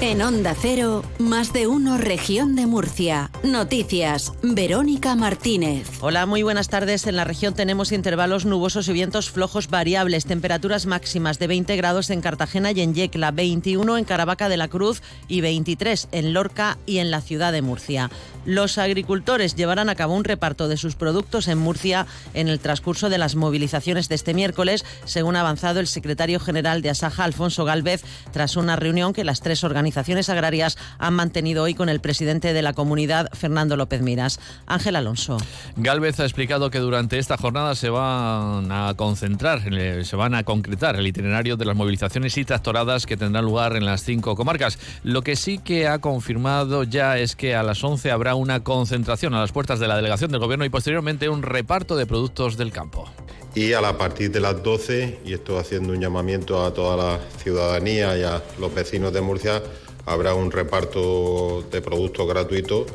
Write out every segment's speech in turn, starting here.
En Onda Cero, más de uno región de Murcia. Noticias, Verónica Martínez. Hola, muy buenas tardes. En la región tenemos intervalos nubosos y vientos flojos variables. Temperaturas máximas de 20 grados en Cartagena y en Yecla, 21 en Caravaca de la Cruz y 23 en Lorca y en la ciudad de Murcia. Los agricultores llevarán a cabo un reparto de sus productos en Murcia en el transcurso de las movilizaciones de este miércoles, según ha avanzado el secretario general de Asaja, Alfonso Galvez, tras una reunión que las tres organizaciones organizaciones agrarias han mantenido hoy con el presidente de la comunidad, Fernando López Miras. Ángel Alonso. Galvez ha explicado que durante esta jornada se van a concentrar, se van a concretar el itinerario de las movilizaciones y tractoradas que tendrán lugar en las cinco comarcas. Lo que sí que ha confirmado ya es que a las 11 habrá una concentración a las puertas de la delegación del gobierno y posteriormente un reparto de productos del campo y a, la partir de las 12, y esto haciendo un llamamiento a toda la ciudadanía y a los vecinos de Murcia, habrá un reparto de productos gratuitos,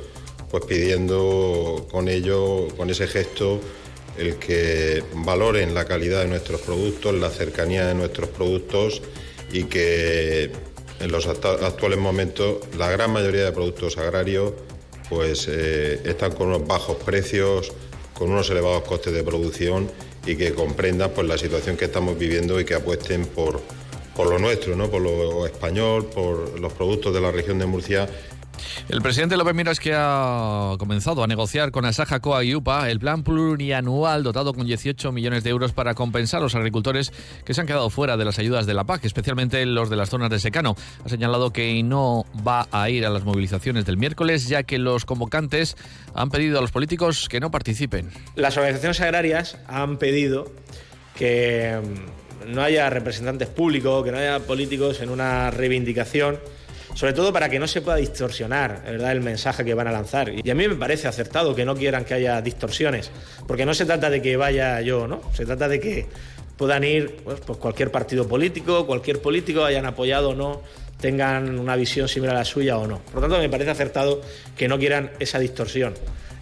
pues pidiendo con ello, con ese gesto, el que valoren la calidad de nuestros productos, la cercanía de nuestros productos y que en los actuales momentos la gran mayoría de productos agrarios pues eh, están con unos bajos precios, con unos elevados costes de producción y que comprendan pues, la situación que estamos viviendo y que apuesten por, por lo nuestro, ¿no? por lo español, por los productos de la región de Murcia el presidente López Miras que ha comenzado a negociar con Asaja Coa y UPA el plan plurianual dotado con 18 millones de euros para compensar a los agricultores que se han quedado fuera de las ayudas de la PAC, especialmente los de las zonas de secano. Ha señalado que no va a ir a las movilizaciones del miércoles ya que los convocantes han pedido a los políticos que no participen. Las organizaciones agrarias han pedido que mm, no haya representantes públicos, que no haya políticos en una reivindicación sobre todo para que no se pueda distorsionar ¿verdad? el mensaje que van a lanzar. Y a mí me parece acertado que no quieran que haya distorsiones, porque no se trata de que vaya yo, ¿no? Se trata de que puedan ir pues, pues cualquier partido político, cualquier político, hayan apoyado o no, tengan una visión similar a la suya o no. Por lo tanto, me parece acertado que no quieran esa distorsión.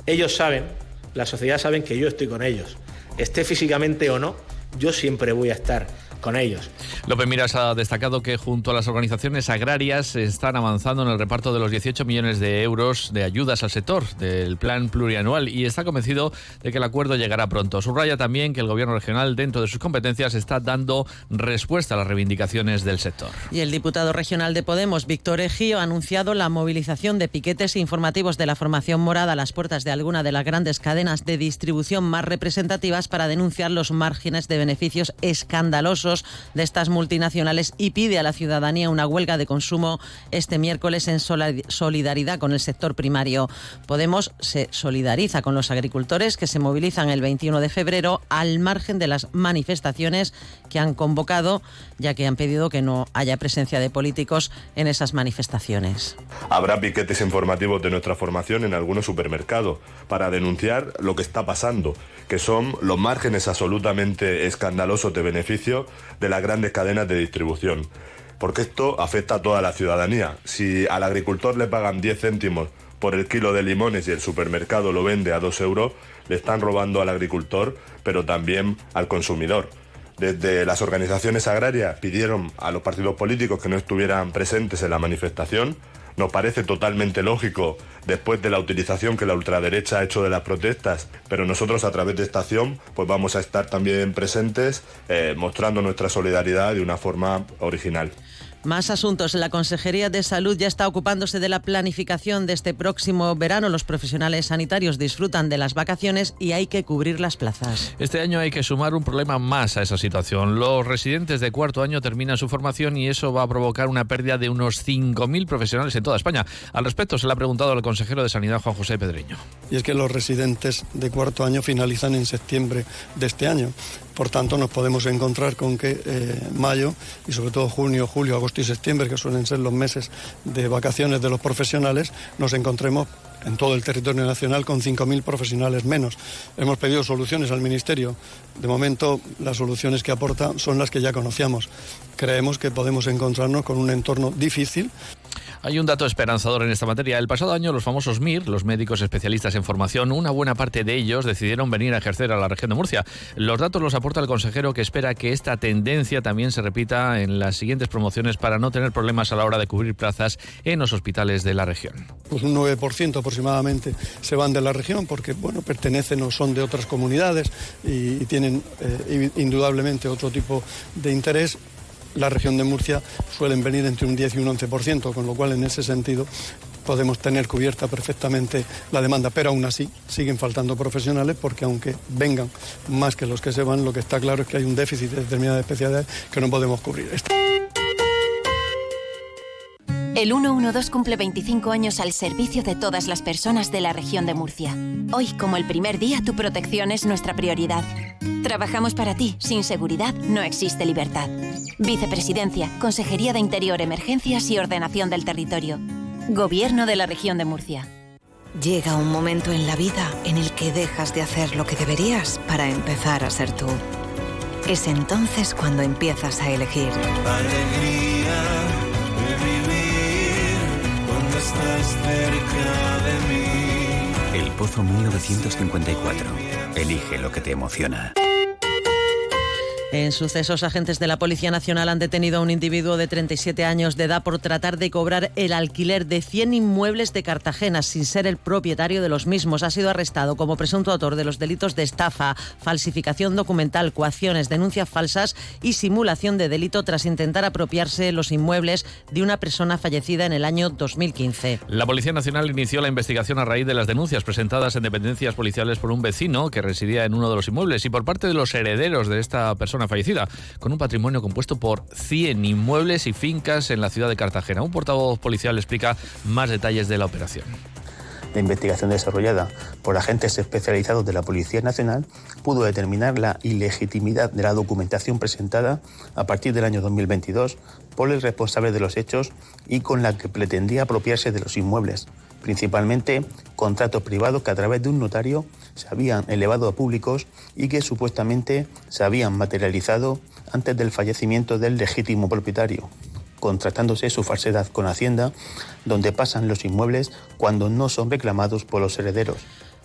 Ellos saben, la sociedad saben que yo estoy con ellos. Esté físicamente o no, yo siempre voy a estar con ellos. López Miras ha destacado que junto a las organizaciones agrarias están avanzando en el reparto de los 18 millones de euros de ayudas al sector del plan plurianual y está convencido de que el acuerdo llegará pronto. Subraya también que el gobierno regional, dentro de sus competencias, está dando respuesta a las reivindicaciones del sector. Y el diputado regional de Podemos, Víctor Ejío, ha anunciado la movilización de piquetes informativos de la formación morada a las puertas de alguna de las grandes cadenas de distribución más representativas para denunciar los márgenes de beneficios escandalosos de estas multinacionales y pide a la ciudadanía una huelga de consumo este miércoles en solidaridad con el sector primario. Podemos se solidariza con los agricultores que se movilizan el 21 de febrero al margen de las manifestaciones que han convocado, ya que han pedido que no haya presencia de políticos en esas manifestaciones. Habrá piquetes informativos de nuestra formación en algunos supermercados para denunciar lo que está pasando, que son los márgenes absolutamente escandalosos de beneficio de las grandes cadenas de distribución. Porque esto afecta a toda la ciudadanía. Si al agricultor le pagan 10 céntimos por el kilo de limones y el supermercado lo vende a 2 euros, le están robando al agricultor, pero también al consumidor. Desde las organizaciones agrarias pidieron a los partidos políticos que no estuvieran presentes en la manifestación nos parece totalmente lógico después de la utilización que la ultraderecha ha hecho de las protestas, pero nosotros a través de esta acción pues vamos a estar también presentes eh, mostrando nuestra solidaridad de una forma original. Más asuntos. La Consejería de Salud ya está ocupándose de la planificación de este próximo verano. Los profesionales sanitarios disfrutan de las vacaciones y hay que cubrir las plazas. Este año hay que sumar un problema más a esa situación. Los residentes de cuarto año terminan su formación y eso va a provocar una pérdida de unos 5.000 profesionales en toda España. Al respecto se le ha preguntado al consejero de Sanidad, Juan José Pedreño. Y es que los residentes de cuarto año finalizan en septiembre de este año. Por tanto, nos podemos encontrar con que eh, mayo y sobre todo junio, julio, agosto y septiembre, que suelen ser los meses de vacaciones de los profesionales, nos encontremos en todo el territorio nacional con 5.000 profesionales menos. Hemos pedido soluciones al Ministerio. De momento, las soluciones que aporta son las que ya conocíamos. Creemos que podemos encontrarnos con un entorno difícil Hay un dato esperanzador en esta materia. El pasado año los famosos MIR, los médicos especialistas en formación, una buena parte de ellos decidieron venir a ejercer a la región de Murcia. Los datos los aporta el consejero que espera que esta tendencia también se repita en las siguientes promociones para no tener problemas a la hora de cubrir plazas en los hospitales de la región. Pues un 9% aproximadamente se van de la región porque bueno, pertenecen o son de otras comunidades y, tienen eh, indudablemente otro tipo de interés la región de Murcia suelen venir entre un 10 y un 11%, con lo cual en ese sentido podemos tener cubierta perfectamente la demanda, pero aún así siguen faltando profesionales porque aunque vengan más que los que se van, lo que está claro es que hay un déficit de determinadas especialidades que no podemos cubrir. El 112 cumple 25 años al servicio de todas las personas de la región de Murcia. Hoy, como el primer día, tu protección es nuestra prioridad. Trabajamos para ti. Sin seguridad no existe libertad. Vicepresidencia, Consejería de Interior, Emergencias y Ordenación del Territorio. Gobierno de la región de Murcia. Llega un momento en la vida en el que dejas de hacer lo que deberías para empezar a ser tú. Es entonces cuando empiezas a elegir. El Pozo 1954. Elige lo que te emociona. En sucesos, agentes de la Policía Nacional han detenido a un individuo de 37 años de edad por tratar de cobrar el alquiler de 100 inmuebles de Cartagena sin ser el propietario de los mismos. Ha sido arrestado como presunto autor de los delitos de estafa, falsificación documental, coacciones, denuncias falsas y simulación de delito tras intentar apropiarse los inmuebles de una persona fallecida en el año 2015. La Policía Nacional inició la investigación a raíz de las denuncias presentadas en dependencias policiales por un vecino que residía en uno de los inmuebles y por parte de los herederos de esta persona fallecida, con un patrimonio compuesto por 100 inmuebles y fincas en la ciudad de Cartagena. Un portavoz policial explica más detalles de la operación. La investigación desarrollada por agentes especializados de la Policía Nacional pudo determinar la ilegitimidad de la documentación presentada a partir del año 2022 por el responsable de los hechos y con la que pretendía apropiarse de los inmuebles, principalmente contratos privados que a través de un notario se habían elevado a públicos y que supuestamente se habían materializado antes del fallecimiento del legítimo propietario, contratándose su falsedad con Hacienda, donde pasan los inmuebles cuando no son reclamados por los herederos.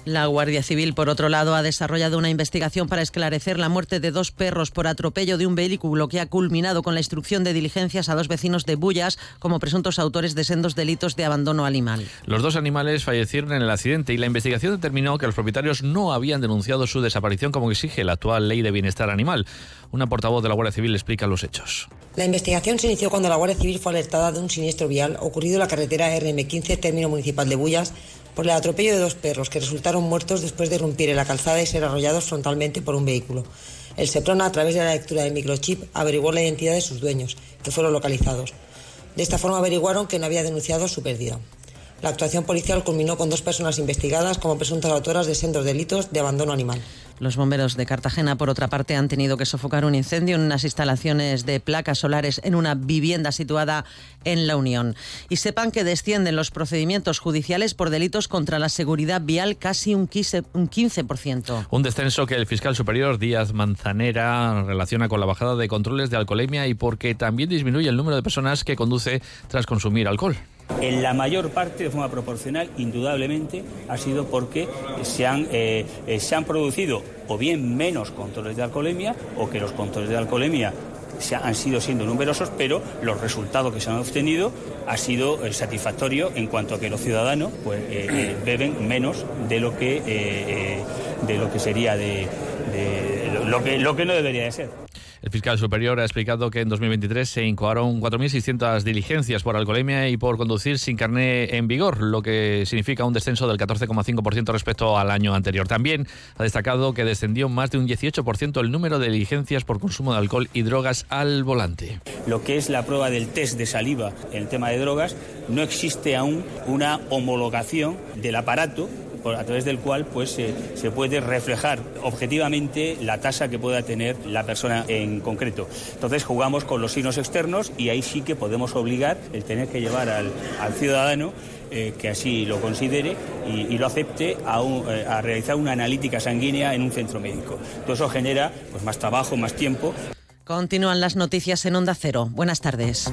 La Guardia Civil, por otro lado, ha desarrollado una investigación para esclarecer la muerte de dos perros por atropello de un vehículo que ha culminado con la instrucción de diligencias a dos vecinos de Bullas como presuntos autores de sendos delitos de abandono animal. Los dos animales fallecieron en el accidente y la investigación determinó que los propietarios no habían denunciado su desaparición como exige la actual ley de bienestar animal. Una portavoz de la Guardia Civil explica los hechos. La investigación se inició cuando la Guardia Civil fue alertada de un siniestro vial ocurrido en la carretera RM15, término municipal de Bullas, por el atropello de dos perros que resultaron muertos después de irrumpir en la calzada y ser arrollados frontalmente por un vehículo. El SEPRONA, a través de la lectura del microchip, averiguó la identidad de sus dueños, que fueron localizados. De esta forma averiguaron que no había denunciado su pérdida. La actuación policial culminó con dos personas investigadas como presuntas autoras de sendos delitos de abandono animal. Los bomberos de Cartagena, por otra parte, han tenido que sofocar un incendio en unas instalaciones de placas solares en una vivienda situada en La Unión. Y sepan que descienden los procedimientos judiciales por delitos contra la seguridad vial casi un 15%. Un descenso que el fiscal superior Díaz Manzanera relaciona con la bajada de controles de alcoholemia y porque también disminuye el número de personas que conduce tras consumir alcohol. En la mayor parte, de forma proporcional, indudablemente, ha sido porque se han, eh, eh, se han producido o bien menos controles de alcoholemia o que los controles de alcoholemia han sido siendo numerosos, pero los resultados que se han obtenido ha sido eh, satisfactorio en cuanto a que los ciudadanos pues, beben menos de lo que, de lo que sería de, lo, que, lo que no debería de ser. El fiscal superior ha explicado que en 2023 se incoaron 4.600 diligencias por alcoholemia y por conducir sin carné en vigor, lo que significa un descenso del 14,5% respecto al año anterior. También ha destacado que descendió más de un 18% el número de diligencias por consumo de alcohol y drogas al volante. Lo que es la prueba del test de saliva en el tema de drogas, no existe aún una homologación del aparato a través del cual pues, se puede reflejar objetivamente la tasa que pueda tener la persona en concreto. Entonces jugamos con los signos externos y ahí sí que podemos obligar el tener que llevar al, ciudadano eh, que así lo considere y, lo acepte eh, a, realizar una analítica sanguínea en un centro médico. Todo eso genera pues, más trabajo, más tiempo. Continúan las noticias en Onda Cero. Buenas tardes.